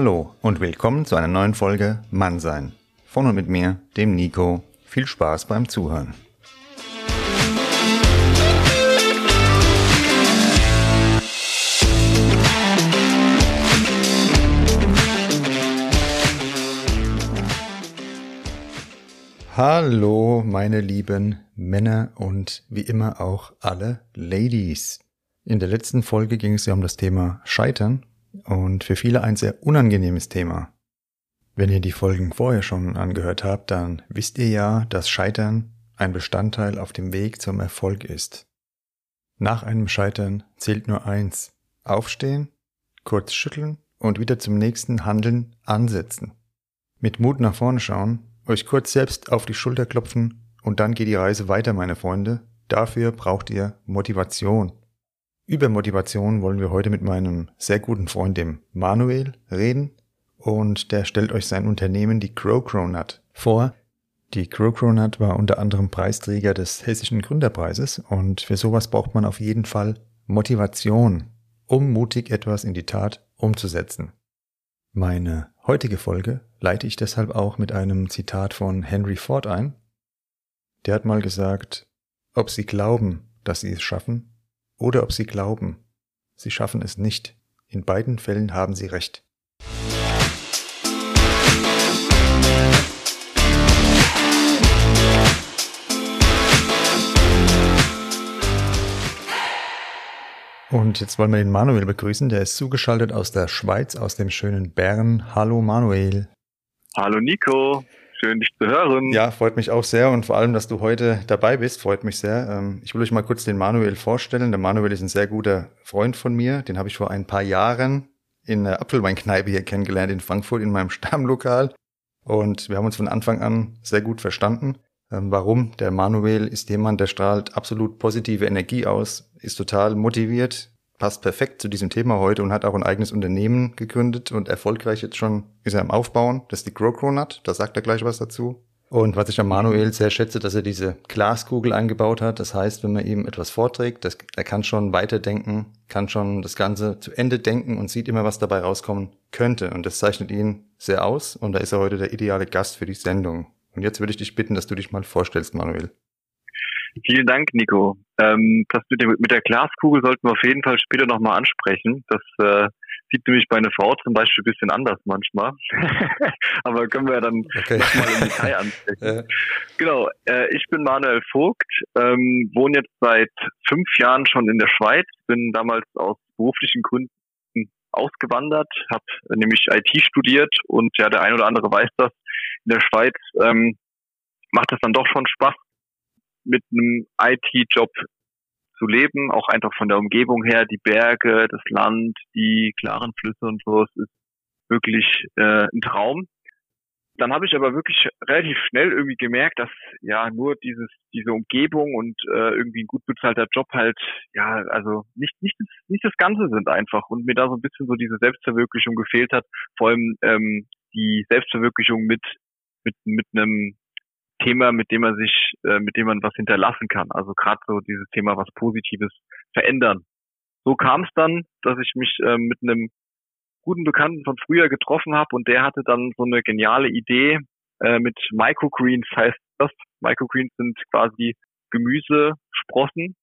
Hallo und willkommen zu einer neuen Folge Mannsein. Von und mit mir, dem Nico. Viel Spaß beim Zuhören. Hallo, meine lieben Männer und wie immer auch alle Ladies. In der letzten Folge ging es ja um das Thema Scheitern und für viele ein sehr unangenehmes Thema. Wenn ihr die Folgen vorher schon angehört habt, dann wisst ihr ja, dass Scheitern ein Bestandteil auf dem Weg zum Erfolg ist. Nach einem Scheitern zählt nur eins. Aufstehen, kurz schütteln und wieder zum nächsten Handeln ansetzen. Mit Mut nach vorne schauen, euch kurz selbst auf die Schulter klopfen und dann geht die Reise weiter, meine Freunde. Dafür braucht ihr Motivation. Über Motivation wollen wir heute mit meinem sehr guten Freund, dem Manuel, reden. Und der stellt euch sein Unternehmen, die Crow Cronut, vor. Die Crow Cronut war unter anderem Preisträger des Hessischen Gründerpreises und für sowas braucht man auf jeden Fall Motivation, um mutig etwas in die Tat umzusetzen. Meine heutige Folge leite ich deshalb auch mit einem Zitat von Henry Ford ein. Der hat mal gesagt, ob Sie glauben, dass Sie es schaffen, oder ob sie glauben, sie schaffen es nicht. In beiden Fällen haben sie recht. Und jetzt wollen wir den Manuel begrüßen. Der ist zugeschaltet aus der Schweiz, aus dem schönen Bern. Hallo Manuel. Hallo Nico. Schön, dich zu hören. Ja, freut mich auch sehr und vor allem, dass du heute dabei bist, freut mich sehr. Ähm, ich will euch mal kurz den Manuel vorstellen. Der Manuel ist ein sehr guter Freund von mir. Den habe ich vor ein paar Jahren in der Apfelweinkneipe hier kennengelernt in Frankfurt in meinem Stammlokal. Und wir haben uns von Anfang an sehr gut verstanden. Ähm, warum? Der Manuel ist jemand, der strahlt absolut positive Energie aus, ist total motiviert, passt perfekt zu diesem Thema heute und hat auch ein eigenes Unternehmen gegründet und erfolgreich jetzt schon ist er im Aufbauen. Das ist die Grow Cronut. Da sagt er gleich was dazu. Und was ich an Manuel sehr schätze, dass er diese Glaskugel eingebaut hat. Das heißt, wenn man ihm etwas vorträgt, das, er kann schon weiterdenken, kann schon das Ganze zu Ende denken und sieht immer, was dabei rauskommen könnte. Und das zeichnet ihn sehr aus. Und da ist er heute der ideale Gast für die Sendung. Und jetzt würde ich dich bitten, dass du dich mal vorstellst, Manuel. Vielen Dank, Nico. Ähm, das mit, dem, mit der Glaskugel sollten wir auf jeden Fall später nochmal ansprechen. Das äh, sieht nämlich bei einer Frau zum Beispiel ein bisschen anders manchmal. Aber können wir ja dann okay. nochmal im Detail ansprechen. ja. Genau, äh, ich bin Manuel Vogt, ähm, wohne jetzt seit fünf Jahren schon in der Schweiz, bin damals aus beruflichen Gründen ausgewandert, habe nämlich IT studiert und ja, der ein oder andere weiß das. In der Schweiz ähm, macht es dann doch schon Spaß, mit einem IT-Job zu leben, auch einfach von der Umgebung her, die Berge, das Land, die klaren Flüsse und so, es ist wirklich äh, ein Traum. Dann habe ich aber wirklich relativ schnell irgendwie gemerkt, dass ja nur dieses diese Umgebung und äh, irgendwie ein gut bezahlter Job halt ja also nicht nicht nicht das Ganze sind einfach. Und mir da so ein bisschen so diese Selbstverwirklichung gefehlt hat, vor allem ähm, die Selbstverwirklichung mit mit mit einem Thema, mit dem man sich, äh, mit dem man was hinterlassen kann. Also gerade so dieses Thema was Positives verändern. So kam es dann, dass ich mich äh, mit einem guten Bekannten von früher getroffen habe und der hatte dann so eine geniale Idee äh, mit Microgreens heißt das. Microgreens sind quasi Gemüsesprossen.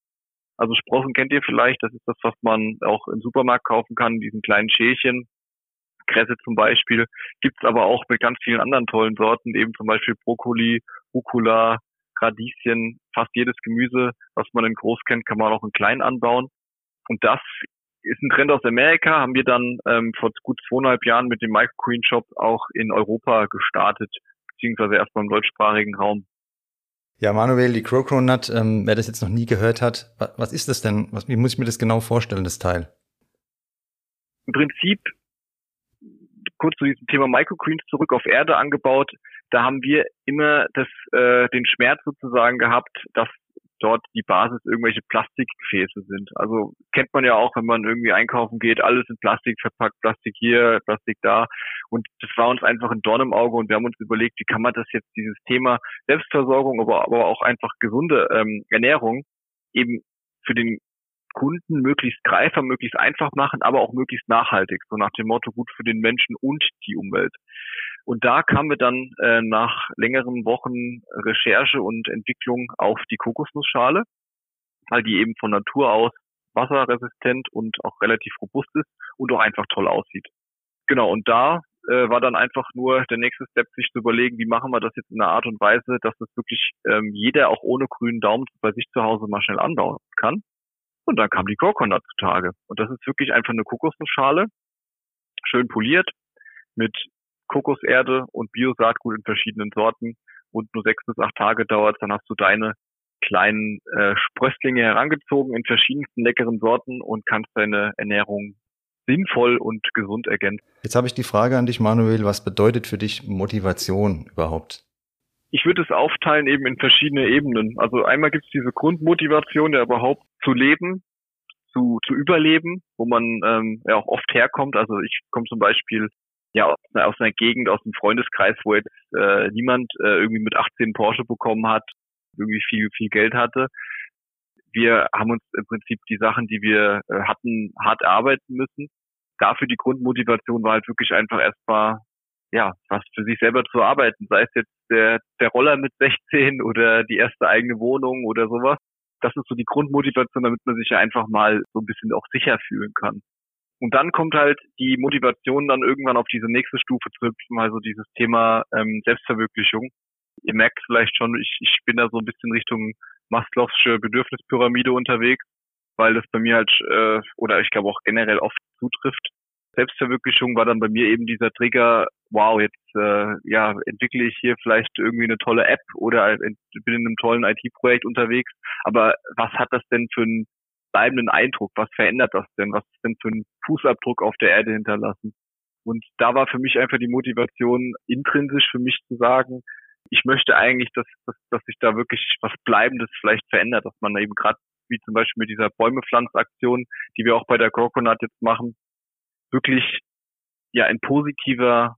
Also Sprossen kennt ihr vielleicht, das ist das, was man auch im Supermarkt kaufen kann, in diesen kleinen Schälchen. Kresse zum Beispiel, gibt's aber auch mit ganz vielen anderen tollen Sorten, eben zum Beispiel Brokkoli, Rucola, Radieschen, fast jedes Gemüse, was man in groß kennt, kann man auch in klein anbauen. Und das ist ein Trend aus Amerika, haben wir dann ähm, vor gut zweieinhalb Jahren mit dem Microgreen Shop auch in Europa gestartet, beziehungsweise erstmal im deutschsprachigen Raum. Ja, Manuel, die Crow Nut, ähm, wer das jetzt noch nie gehört hat, was ist das denn? Was, wie muss ich mir das genau vorstellen, das Teil? Im Prinzip kurz zu diesem Thema Microgreens zurück auf Erde angebaut. Da haben wir immer das, äh, den Schmerz sozusagen gehabt, dass dort die Basis irgendwelche Plastikgefäße sind. Also kennt man ja auch, wenn man irgendwie einkaufen geht, alles in Plastik verpackt, Plastik hier, Plastik da. Und das war uns einfach ein Dorn im Auge und wir haben uns überlegt, wie kann man das jetzt, dieses Thema Selbstversorgung, aber, aber auch einfach gesunde ähm, Ernährung eben für den Kunden möglichst greifbar, möglichst einfach machen, aber auch möglichst nachhaltig. So nach dem Motto gut für den Menschen und die Umwelt. Und da kamen wir dann äh, nach längeren Wochen Recherche und Entwicklung auf die Kokosnussschale, weil die eben von Natur aus wasserresistent und auch relativ robust ist und auch einfach toll aussieht. Genau, und da äh, war dann einfach nur der nächste Step, sich zu überlegen, wie machen wir das jetzt in einer Art und Weise, dass das wirklich ähm, jeder auch ohne grünen Daumen bei sich zu Hause mal schnell anbauen kann. Und dann kam die Coconut zutage. Und das ist wirklich einfach eine Kokosnussschale, schön poliert, mit Kokoserde und Biosaatgut in verschiedenen Sorten. Und nur sechs bis acht Tage dauert dann hast du deine kleinen äh, Sprösslinge herangezogen in verschiedensten leckeren Sorten und kannst deine Ernährung sinnvoll und gesund ergänzen. Jetzt habe ich die Frage an dich, Manuel, was bedeutet für dich Motivation überhaupt? Ich würde es aufteilen eben in verschiedene Ebenen. Also einmal gibt es diese Grundmotivation, ja überhaupt zu leben, zu, zu überleben, wo man ähm, ja auch oft herkommt. Also ich komme zum Beispiel ja aus einer, aus einer Gegend, aus einem Freundeskreis, wo jetzt äh, niemand äh, irgendwie mit 18 Porsche bekommen hat, irgendwie viel, viel Geld hatte. Wir haben uns im Prinzip die Sachen, die wir äh, hatten, hart erarbeiten müssen. Dafür die Grundmotivation war halt wirklich einfach erstmal, ja, was für sich selber zu arbeiten, sei es jetzt der, der Roller mit 16 oder die erste eigene Wohnung oder sowas. Das ist so die Grundmotivation, damit man sich ja einfach mal so ein bisschen auch sicher fühlen kann. Und dann kommt halt die Motivation dann irgendwann auf diese nächste Stufe zu hüpfen, also dieses Thema ähm, Selbstverwirklichung. Ihr merkt vielleicht schon, ich, ich bin da so ein bisschen Richtung Maslow'sche Bedürfnispyramide unterwegs, weil das bei mir halt, äh, oder ich glaube auch generell oft zutrifft. Selbstverwirklichung war dann bei mir eben dieser Trigger, wow, jetzt äh, ja entwickle ich hier vielleicht irgendwie eine tolle App oder bin in einem tollen IT-Projekt unterwegs. Aber was hat das denn für einen bleibenden Eindruck? Was verändert das denn? Was ist denn für einen Fußabdruck auf der Erde hinterlassen? Und da war für mich einfach die Motivation intrinsisch für mich zu sagen, ich möchte eigentlich, dass, dass, dass sich da wirklich was Bleibendes vielleicht verändert, dass man eben gerade wie zum Beispiel mit dieser Bäumepflanzaktion, die wir auch bei der Coconut jetzt machen, wirklich ja ein positiver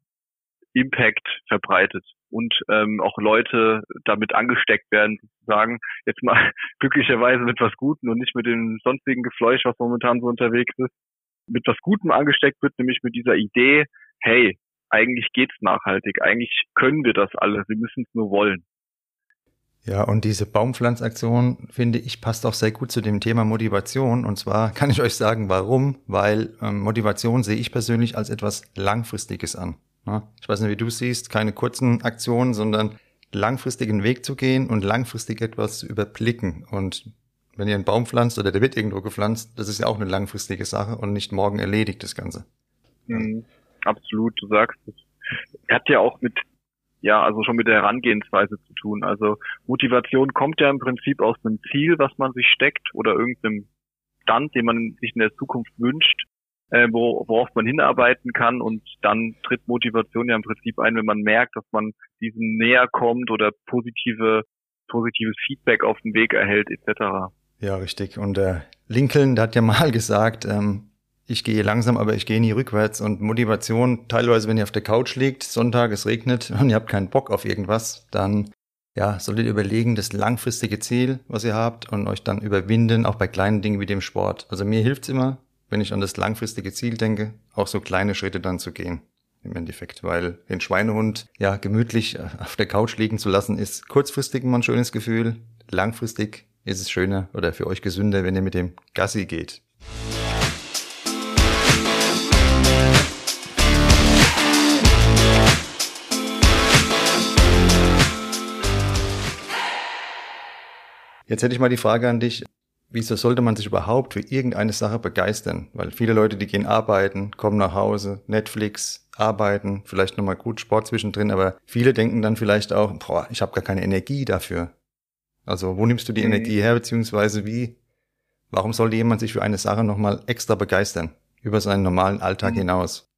Impact verbreitet und ähm, auch Leute damit angesteckt werden, sozusagen, jetzt mal glücklicherweise mit was Guten und nicht mit dem sonstigen Gefleuch, was momentan so unterwegs ist, mit was Gutem angesteckt wird, nämlich mit dieser Idee, hey, eigentlich geht's nachhaltig, eigentlich können wir das alle, wir müssen es nur wollen. Ja, und diese Baumpflanzaktion, finde ich, passt auch sehr gut zu dem Thema Motivation. Und zwar kann ich euch sagen, warum. Weil ähm, Motivation sehe ich persönlich als etwas Langfristiges an. Ja, ich weiß nicht, wie du siehst, keine kurzen Aktionen, sondern langfristigen Weg zu gehen und langfristig etwas zu überblicken. Und wenn ihr einen Baum pflanzt oder der wird irgendwo gepflanzt, das ist ja auch eine langfristige Sache und nicht morgen erledigt das Ganze. Mhm, absolut, du sagst es. Hat ja auch mit ja, also schon mit der Herangehensweise zu tun. Also Motivation kommt ja im Prinzip aus einem Ziel, was man sich steckt oder irgendeinem Stand, den man sich in der Zukunft wünscht, äh, wo, worauf man hinarbeiten kann und dann tritt Motivation ja im Prinzip ein, wenn man merkt, dass man diesem näher kommt oder positive positives Feedback auf dem Weg erhält etc. Ja, richtig. Und äh, Lincoln, der hat ja mal gesagt, ähm, ich gehe langsam, aber ich gehe nie rückwärts. Und Motivation, teilweise, wenn ihr auf der Couch liegt, Sonntag, es regnet und ihr habt keinen Bock auf irgendwas, dann ja, solltet ihr überlegen, das langfristige Ziel, was ihr habt, und euch dann überwinden, auch bei kleinen Dingen wie dem Sport. Also mir hilft's immer, wenn ich an das langfristige Ziel denke, auch so kleine Schritte dann zu gehen. Im Endeffekt, weil den Schweinehund ja gemütlich auf der Couch liegen zu lassen, ist kurzfristig immer ein schönes Gefühl. Langfristig ist es schöner oder für euch gesünder, wenn ihr mit dem Gassi geht. Jetzt hätte ich mal die Frage an dich, wieso sollte man sich überhaupt für irgendeine Sache begeistern? Weil viele Leute, die gehen arbeiten, kommen nach Hause, Netflix, arbeiten, vielleicht nochmal gut Sport zwischendrin, aber viele denken dann vielleicht auch, boah, ich habe gar keine Energie dafür. Also wo nimmst du die mhm. Energie her, beziehungsweise wie, warum sollte jemand sich für eine Sache nochmal extra begeistern, über seinen normalen Alltag mhm. hinaus?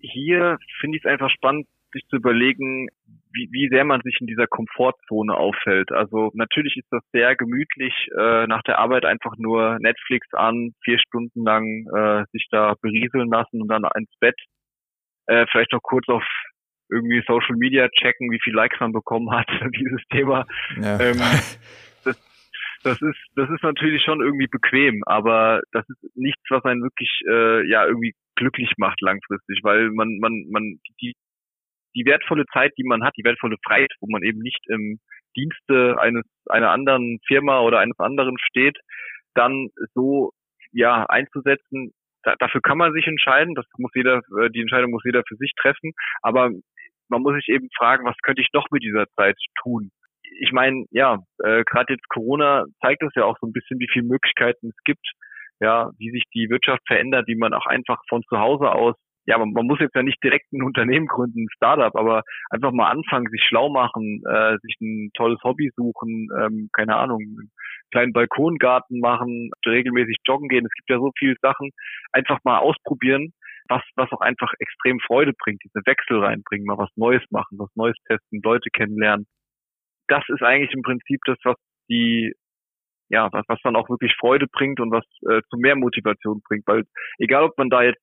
Hier finde ich es einfach spannend, sich zu überlegen, wie, wie sehr man sich in dieser Komfortzone aufhält. Also natürlich ist das sehr gemütlich, äh, nach der Arbeit einfach nur Netflix an, vier Stunden lang äh, sich da berieseln lassen und dann ins Bett. Äh, vielleicht noch kurz auf irgendwie Social Media checken, wie viel Likes man bekommen hat, dieses Thema. Ja. Ähm, das, das ist, das ist natürlich schon irgendwie bequem, aber das ist nichts, was einen wirklich, äh, ja, irgendwie glücklich macht langfristig, weil man, man, man, die, die wertvolle Zeit, die man hat, die wertvolle Freiheit, wo man eben nicht im Dienste eines, einer anderen Firma oder eines anderen steht, dann so, ja, einzusetzen, da, dafür kann man sich entscheiden, das muss jeder, äh, die Entscheidung muss jeder für sich treffen, aber man muss sich eben fragen, was könnte ich noch mit dieser Zeit tun? Ich meine, ja, äh, gerade jetzt Corona zeigt es ja auch so ein bisschen, wie viele Möglichkeiten es gibt, ja, wie sich die Wirtschaft verändert, wie man auch einfach von zu Hause aus, ja, man, man muss jetzt ja nicht direkt ein Unternehmen gründen, ein Startup, aber einfach mal anfangen, sich schlau machen, äh, sich ein tolles Hobby suchen, ähm, keine Ahnung, einen kleinen Balkongarten machen, regelmäßig joggen gehen. Es gibt ja so viele Sachen. Einfach mal ausprobieren was, was auch einfach extrem Freude bringt, diese Wechsel reinbringen, mal was Neues machen, was Neues testen, Leute kennenlernen. Das ist eigentlich im Prinzip das, was die, ja, was, was dann auch wirklich Freude bringt und was äh, zu mehr Motivation bringt, weil egal, ob man da jetzt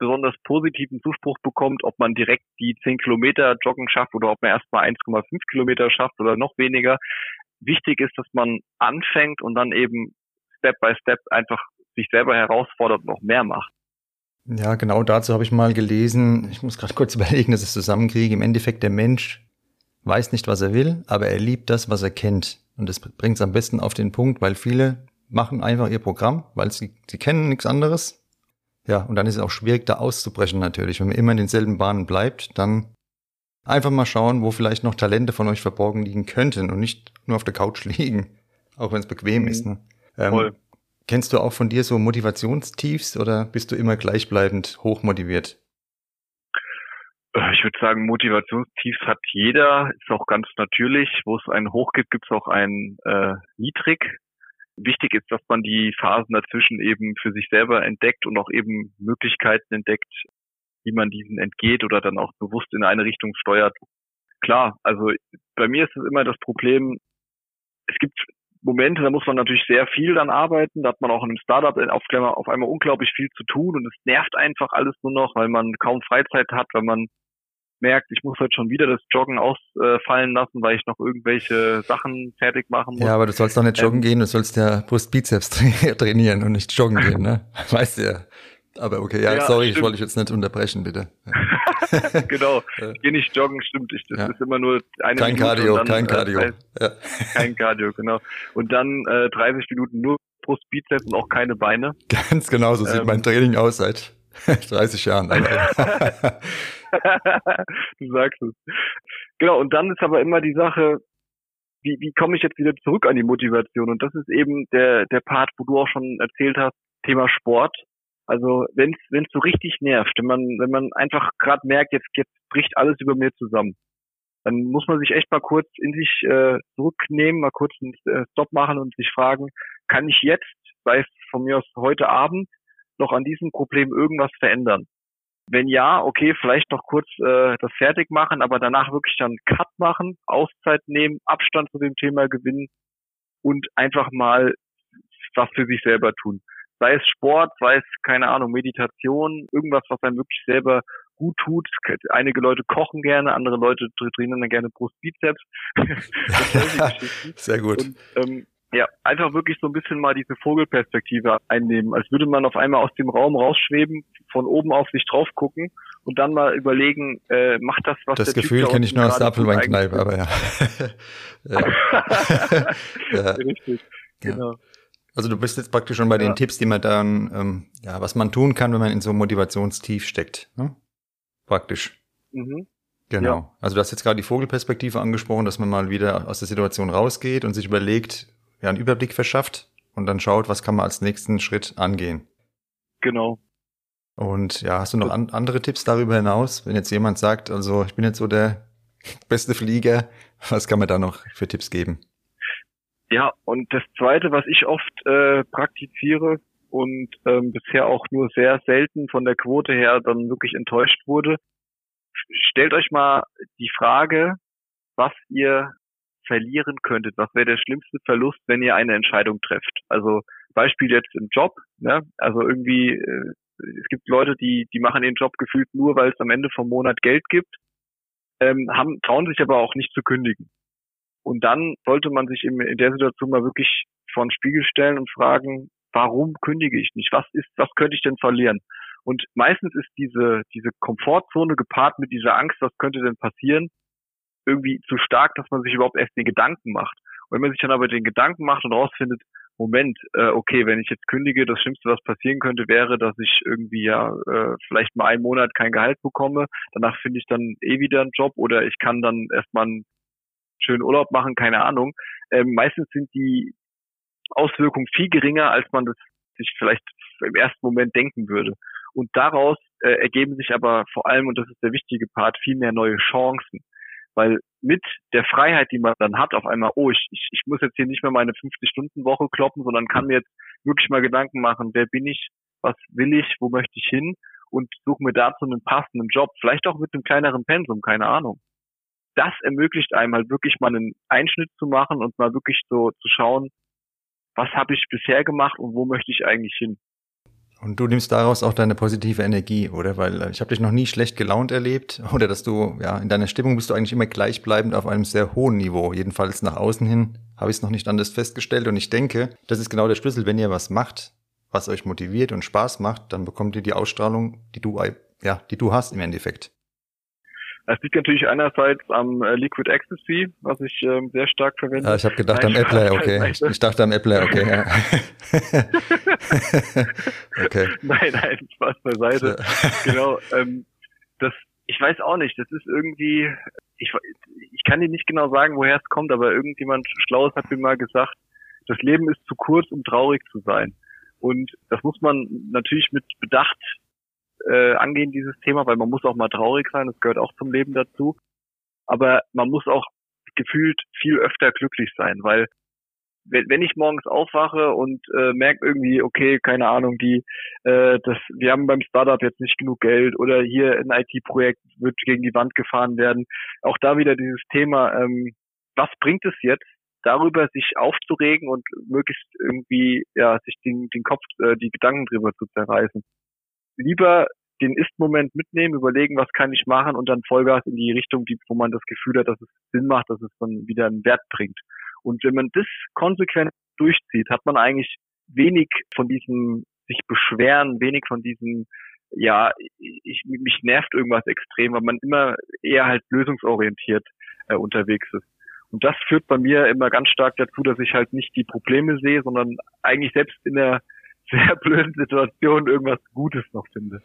besonders positiven Zuspruch bekommt, ob man direkt die 10 Kilometer Joggen schafft oder ob man erstmal 1,5 Kilometer schafft oder noch weniger. Wichtig ist, dass man anfängt und dann eben Step by Step einfach sich selber herausfordert und noch mehr macht. Ja, genau dazu habe ich mal gelesen, ich muss gerade kurz überlegen, dass ich es zusammenkriege. Im Endeffekt, der Mensch weiß nicht, was er will, aber er liebt das, was er kennt. Und das bringt es am besten auf den Punkt, weil viele machen einfach ihr Programm, weil sie, sie kennen nichts anderes. Ja, und dann ist es auch schwierig, da auszubrechen natürlich. Wenn man immer in denselben Bahnen bleibt, dann einfach mal schauen, wo vielleicht noch Talente von euch verborgen liegen könnten und nicht nur auf der Couch liegen, auch wenn es bequem mhm. ist. Ne? Ähm, Kennst du auch von dir so Motivationstiefs oder bist du immer gleichbleibend hochmotiviert? Äh, ich würde sagen, Motivationstiefs hat jeder, ist auch ganz natürlich. Wo es einen Hoch gibt, gibt es auch einen äh, Niedrig. Wichtig ist, dass man die Phasen dazwischen eben für sich selber entdeckt und auch eben Möglichkeiten entdeckt, wie man diesen entgeht oder dann auch bewusst in eine Richtung steuert. Klar, also bei mir ist es immer das Problem, es gibt Momente, da muss man natürlich sehr viel dann arbeiten. Da hat man auch in einem Startup auf, einmal unglaublich viel zu tun und es nervt einfach alles nur noch, weil man kaum Freizeit hat, weil man merkt, ich muss heute schon wieder das Joggen ausfallen lassen, weil ich noch irgendwelche Sachen fertig machen muss. Ja, aber du sollst doch nicht joggen ähm, gehen, du sollst ja Brustbizeps trainieren und nicht joggen gehen, ne? Weißt du ja. Aber okay, ja, ja sorry, stimmt. ich wollte dich jetzt nicht unterbrechen, bitte. Genau, ich gehe nicht joggen, stimmt. Ich, das ja. ist immer nur eine kein Minute. Cardio, dann, kein äh, Cardio. Äh, ja. Kein Cardio, genau. Und dann äh, 30 Minuten nur Brust, Bizeps und auch keine Beine. Ganz genau, so sieht ähm, mein Training aus seit 30 Jahren. du sagst es. Genau, und dann ist aber immer die Sache, wie, wie komme ich jetzt wieder zurück an die Motivation? Und das ist eben der, der Part, wo du auch schon erzählt hast, Thema Sport also wenn es so richtig nervt, wenn man wenn man einfach gerade merkt, jetzt jetzt bricht alles über mir zusammen, dann muss man sich echt mal kurz in sich äh, zurücknehmen, mal kurz einen äh, Stop machen und sich fragen, kann ich jetzt, sei es von mir aus heute Abend, noch an diesem Problem irgendwas verändern? Wenn ja, okay, vielleicht noch kurz äh, das fertig machen, aber danach wirklich dann Cut machen, Auszeit nehmen, Abstand zu dem Thema gewinnen und einfach mal was für sich selber tun sei es Sport, sei es, keine Ahnung, Meditation, irgendwas, was einem wirklich selber gut tut. Einige Leute kochen gerne, andere Leute trainieren dann gerne Brustbizeps. Sehr gut. Und, ähm, ja, einfach wirklich so ein bisschen mal diese Vogelperspektive einnehmen, als würde man auf einmal aus dem Raum rausschweben, von oben auf sich drauf gucken und dann mal überlegen, äh, macht das was Das Gefühl kenne ich nur aus der Apfelweinkneipe, aber ja. ja. Richtig, genau. Also du bist jetzt praktisch schon bei ja. den Tipps, die man dann, ähm, ja, was man tun kann, wenn man in so einem Motivationstief steckt. Ne? Praktisch. Mhm. Genau. Ja. Also du hast jetzt gerade die Vogelperspektive angesprochen, dass man mal wieder aus der Situation rausgeht und sich überlegt, ja, einen Überblick verschafft und dann schaut, was kann man als nächsten Schritt angehen. Genau. Und ja, hast du noch an, andere Tipps darüber hinaus? Wenn jetzt jemand sagt, also ich bin jetzt so der beste Flieger, was kann man da noch für Tipps geben? Ja, und das Zweite, was ich oft äh, praktiziere und ähm, bisher auch nur sehr selten von der Quote her dann wirklich enttäuscht wurde, stellt euch mal die Frage, was ihr verlieren könntet. Was wäre der schlimmste Verlust, wenn ihr eine Entscheidung trefft? Also Beispiel jetzt im Job. Ne? Also irgendwie, äh, es gibt Leute, die, die machen den Job gefühlt nur, weil es am Ende vom Monat Geld gibt, ähm, haben, trauen sich aber auch nicht zu kündigen. Und dann sollte man sich in, in der Situation mal wirklich vor den Spiegel stellen und fragen, warum kündige ich nicht? Was ist, was könnte ich denn verlieren? Und meistens ist diese, diese Komfortzone gepaart mit dieser Angst, was könnte denn passieren, irgendwie zu stark, dass man sich überhaupt erst den Gedanken macht. Und wenn man sich dann aber den Gedanken macht und rausfindet, Moment, äh, okay, wenn ich jetzt kündige, das Schlimmste, was passieren könnte, wäre, dass ich irgendwie ja äh, vielleicht mal einen Monat kein Gehalt bekomme. Danach finde ich dann eh wieder einen Job oder ich kann dann erstmal einen schönen Urlaub machen, keine Ahnung. Ähm, meistens sind die Auswirkungen viel geringer, als man das sich vielleicht im ersten Moment denken würde. Und daraus äh, ergeben sich aber vor allem, und das ist der wichtige Part, viel mehr neue Chancen. Weil mit der Freiheit, die man dann hat, auf einmal, oh, ich, ich, ich muss jetzt hier nicht mehr meine 50-Stunden-Woche kloppen, sondern kann mir jetzt wirklich mal Gedanken machen, wer bin ich, was will ich, wo möchte ich hin und suche mir dazu einen passenden Job, vielleicht auch mit einem kleineren Pensum, keine Ahnung. Das ermöglicht einem halt wirklich mal einen Einschnitt zu machen und mal wirklich so zu schauen, was habe ich bisher gemacht und wo möchte ich eigentlich hin. Und du nimmst daraus auch deine positive Energie, oder? Weil äh, ich habe dich noch nie schlecht gelaunt erlebt oder dass du, ja, in deiner Stimmung bist du eigentlich immer gleichbleibend auf einem sehr hohen Niveau. Jedenfalls nach außen hin habe ich es noch nicht anders festgestellt und ich denke, das ist genau der Schlüssel, wenn ihr was macht, was euch motiviert und Spaß macht, dann bekommt ihr die Ausstrahlung, die du, ja, die du hast im Endeffekt. Es liegt natürlich einerseits am äh, Liquid Ecstasy, was ich ähm, sehr stark verwende. Ah, ich habe gedacht nein, am Apple, okay. Ich dachte am Apple, okay. Ja. okay. Nein, nein, Spaß beiseite. genau. Ähm, das, ich weiß auch nicht. Das ist irgendwie, ich, ich kann dir nicht genau sagen, woher es kommt, aber irgendjemand Schlaues hat mir mal gesagt, das Leben ist zu kurz, um traurig zu sein. Und das muss man natürlich mit Bedacht äh, angehen, dieses Thema, weil man muss auch mal traurig sein, das gehört auch zum Leben dazu. Aber man muss auch gefühlt viel öfter glücklich sein, weil wenn ich morgens aufwache und äh, merke irgendwie, okay, keine Ahnung, die, äh, das, wir haben beim Startup jetzt nicht genug Geld oder hier ein IT-Projekt wird gegen die Wand gefahren werden, auch da wieder dieses Thema, ähm, was bringt es jetzt, darüber sich aufzuregen und möglichst irgendwie ja sich den, den Kopf, äh, die Gedanken drüber zu zerreißen lieber den Ist-Moment mitnehmen, überlegen, was kann ich machen und dann Vollgas in die Richtung, die, wo man das Gefühl hat, dass es Sinn macht, dass es dann wieder einen Wert bringt. Und wenn man das konsequent durchzieht, hat man eigentlich wenig von diesem sich beschweren, wenig von diesem, ja, ich, mich nervt irgendwas extrem, weil man immer eher halt lösungsorientiert äh, unterwegs ist. Und das führt bei mir immer ganz stark dazu, dass ich halt nicht die Probleme sehe, sondern eigentlich selbst in der sehr blöden Situation irgendwas Gutes noch finde.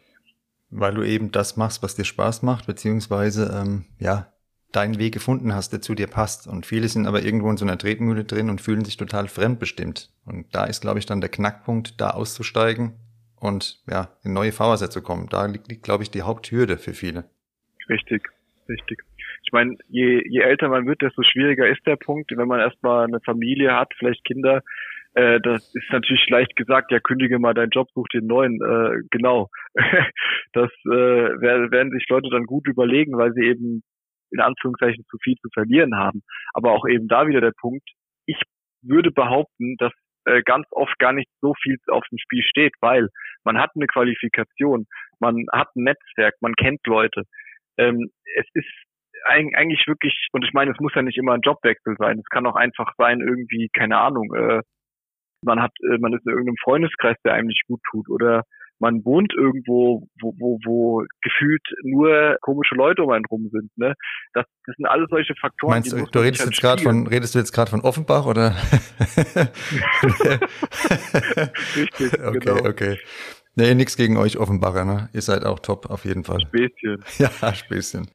Weil du eben das machst, was dir Spaß macht, beziehungsweise ähm, ja, deinen Weg gefunden hast, der zu dir passt. Und viele sind aber irgendwo in so einer Tretmühle drin und fühlen sich total fremdbestimmt. Und da ist, glaube ich, dann der Knackpunkt, da auszusteigen und ja, in neue Fahrwasser zu kommen. Da liegt, liegt glaube ich, die Haupthürde für viele. Richtig, richtig. Ich meine, je, je älter man wird, desto schwieriger ist der Punkt. Wenn man erstmal eine Familie hat, vielleicht Kinder, äh, das ist natürlich leicht gesagt, ja, kündige mal deinen Job, such den neuen. Äh, genau. das äh, werden sich Leute dann gut überlegen, weil sie eben in Anführungszeichen zu viel zu verlieren haben. Aber auch eben da wieder der Punkt, ich würde behaupten, dass äh, ganz oft gar nicht so viel auf dem Spiel steht, weil man hat eine Qualifikation, man hat ein Netzwerk, man kennt Leute. Ähm, es ist eigentlich wirklich, und ich meine, es muss ja nicht immer ein Jobwechsel sein, es kann auch einfach sein, irgendwie, keine Ahnung, äh, man hat, äh, man ist in irgendeinem Freundeskreis, der einem nicht gut tut oder man wohnt irgendwo, wo, wo, wo gefühlt nur komische Leute um einen rum sind. Ne? Das, das sind alles solche Faktoren. Meinst du, du redest halt jetzt gerade von, redest du jetzt gerade von Offenbach oder? Richtig, okay, genau. okay. Nee, nix gegen euch Offenbacher, ne? Ihr seid auch top, auf jeden Fall. Späßchen. Ja, Späßchen.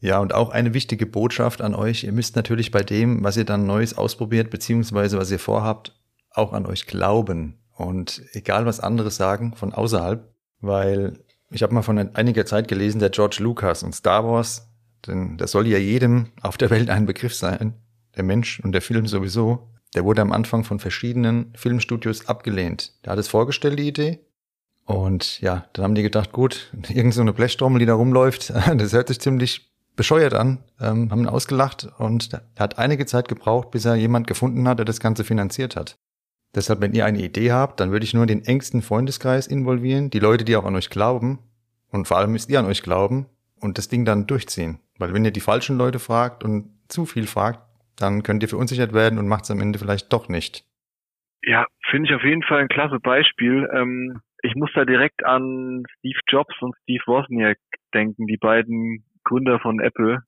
Ja, und auch eine wichtige Botschaft an euch. Ihr müsst natürlich bei dem, was ihr dann Neues ausprobiert, beziehungsweise was ihr vorhabt, auch an euch glauben und egal was andere sagen von außerhalb, weil ich habe mal von einiger Zeit gelesen, der George Lucas und Star Wars, denn das soll ja jedem auf der Welt ein Begriff sein, der Mensch und der Film sowieso, der wurde am Anfang von verschiedenen Filmstudios abgelehnt. Der hat es vorgestellt, die Idee. Und ja, dann haben die gedacht, gut, irgend so eine Blechtrommel, die da rumläuft, das hört sich ziemlich bescheuert an, ähm, haben ihn ausgelacht und er hat einige Zeit gebraucht, bis er jemand gefunden hat, der das Ganze finanziert hat. Deshalb, wenn ihr eine Idee habt, dann würde ich nur den engsten Freundeskreis involvieren, die Leute, die auch an euch glauben. Und vor allem müsst ihr an euch glauben und das Ding dann durchziehen. Weil wenn ihr die falschen Leute fragt und zu viel fragt, dann könnt ihr verunsichert werden und macht es am Ende vielleicht doch nicht. Ja, finde ich auf jeden Fall ein klasse Beispiel. Ähm, ich muss da direkt an Steve Jobs und Steve Wozniak denken, die beiden Gründer von Apple.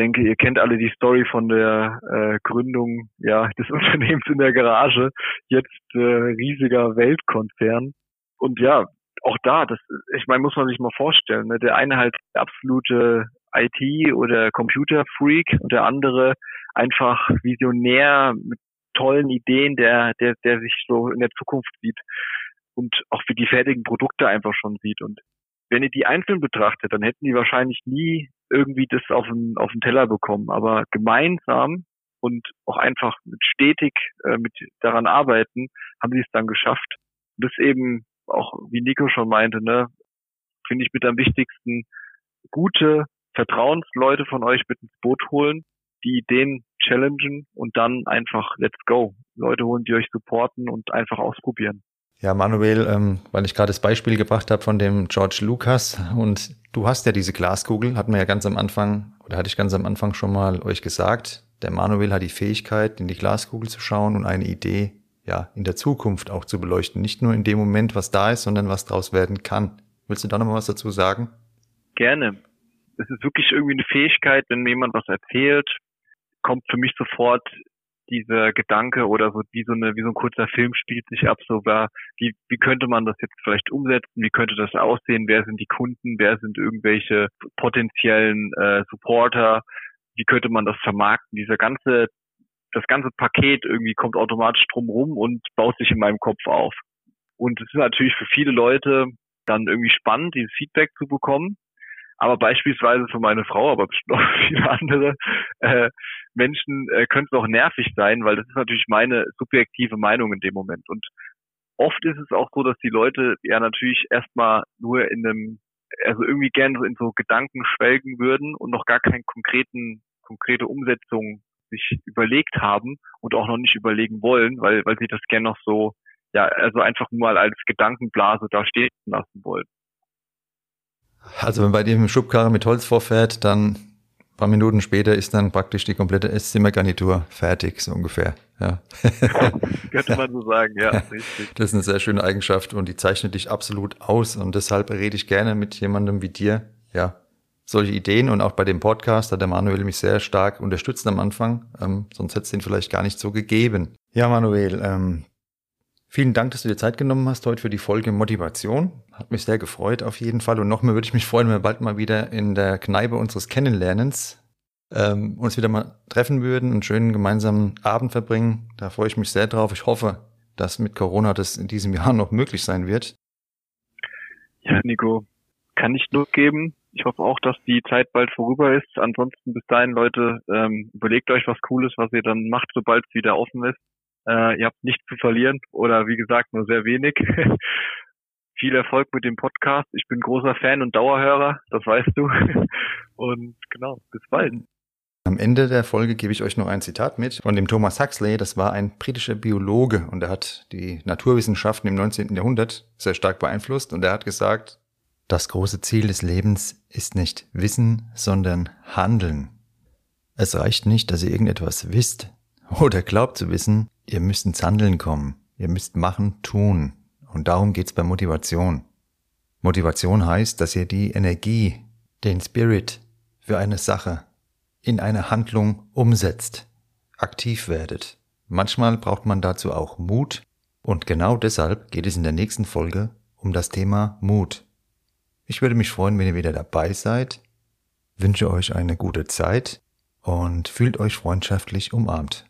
Denke, ihr kennt alle die Story von der äh, Gründung ja, des Unternehmens in der Garage, jetzt äh, riesiger Weltkonzern. Und ja, auch da, das, ich meine, muss man sich mal vorstellen, ne? der eine halt absolute IT- oder Computer-Freak und der andere einfach Visionär mit tollen Ideen, der, der, der sich so in der Zukunft sieht und auch für die fertigen Produkte einfach schon sieht. Und wenn ihr die einzeln betrachtet, dann hätten die wahrscheinlich nie irgendwie das auf den, auf den Teller bekommen. Aber gemeinsam und auch einfach mit stetig äh, mit daran arbeiten, haben sie es dann geschafft. Und das eben auch, wie Nico schon meinte, ne, finde ich mit am wichtigsten, gute Vertrauensleute von euch mit ins Boot holen, die Ideen challengen und dann einfach let's go. Leute holen, die euch supporten und einfach ausprobieren. Ja, Manuel, ähm, weil ich gerade das Beispiel gebracht habe von dem George Lucas und du hast ja diese Glaskugel, hatten wir ja ganz am Anfang, oder hatte ich ganz am Anfang schon mal euch gesagt, der Manuel hat die Fähigkeit, in die Glaskugel zu schauen und eine Idee ja in der Zukunft auch zu beleuchten. Nicht nur in dem Moment, was da ist, sondern was draus werden kann. Willst du da nochmal was dazu sagen? Gerne. Es ist wirklich irgendwie eine Fähigkeit, wenn mir jemand was erzählt, kommt für mich sofort dieser Gedanke oder so wie so eine wie so ein kurzer Film spielt sich ab so war wie wie könnte man das jetzt vielleicht umsetzen? Wie könnte das aussehen? Wer sind die Kunden? Wer sind irgendwelche potenziellen äh, Supporter? Wie könnte man das vermarkten? Dieser ganze das ganze Paket irgendwie kommt automatisch drumrum und baut sich in meinem Kopf auf. Und es ist natürlich für viele Leute dann irgendwie spannend dieses Feedback zu bekommen aber beispielsweise für meine Frau, aber bestimmt auch für viele andere äh, Menschen äh, könnte es auch nervig sein, weil das ist natürlich meine subjektive Meinung in dem Moment. Und oft ist es auch so, dass die Leute ja natürlich erstmal nur in einem, also irgendwie gerne so in so Gedanken schwelgen würden und noch gar keine konkreten, konkrete Umsetzung sich überlegt haben und auch noch nicht überlegen wollen, weil, weil sie das gerne noch so, ja, also einfach nur mal als Gedankenblase da stehen lassen wollen. Also wenn bei dir im Schubkarre mit Holz vorfährt, dann ein paar Minuten später ist dann praktisch die komplette Esszimmergarnitur fertig, so ungefähr. Ja. Könnte man so sagen, ja, richtig. Das ist eine sehr schöne Eigenschaft und die zeichnet dich absolut aus und deshalb rede ich gerne mit jemandem wie dir, ja, solche Ideen und auch bei dem Podcast hat der Manuel mich sehr stark unterstützt am Anfang, ähm, sonst hätte es den vielleicht gar nicht so gegeben. Ja, Manuel, ähm, Vielen Dank, dass du dir Zeit genommen hast heute für die Folge Motivation. Hat mich sehr gefreut auf jeden Fall. Und noch mehr würde ich mich freuen, wenn wir bald mal wieder in der Kneipe unseres Kennenlernens ähm, uns wieder mal treffen würden, einen schönen gemeinsamen Abend verbringen. Da freue ich mich sehr drauf. Ich hoffe, dass mit Corona das in diesem Jahr noch möglich sein wird. Ja, Nico, kann ich nur geben. Ich hoffe auch, dass die Zeit bald vorüber ist. Ansonsten bis dahin, Leute, ähm, überlegt euch was Cooles, was ihr dann macht, sobald es wieder offen ist. Äh, ihr habt nichts zu verlieren oder wie gesagt nur sehr wenig. Viel Erfolg mit dem Podcast. Ich bin großer Fan und Dauerhörer, das weißt du. und genau, bis bald. Am Ende der Folge gebe ich euch noch ein Zitat mit von dem Thomas Huxley. Das war ein britischer Biologe und er hat die Naturwissenschaften im 19. Jahrhundert sehr stark beeinflusst und er hat gesagt, das große Ziel des Lebens ist nicht Wissen, sondern Handeln. Es reicht nicht, dass ihr irgendetwas wisst oder glaubt zu wissen, Ihr müsst ins Handeln kommen. Ihr müsst machen, tun. Und darum geht's bei Motivation. Motivation heißt, dass ihr die Energie, den Spirit für eine Sache in eine Handlung umsetzt, aktiv werdet. Manchmal braucht man dazu auch Mut und genau deshalb geht es in der nächsten Folge um das Thema Mut. Ich würde mich freuen, wenn ihr wieder dabei seid, wünsche euch eine gute Zeit und fühlt euch freundschaftlich umarmt.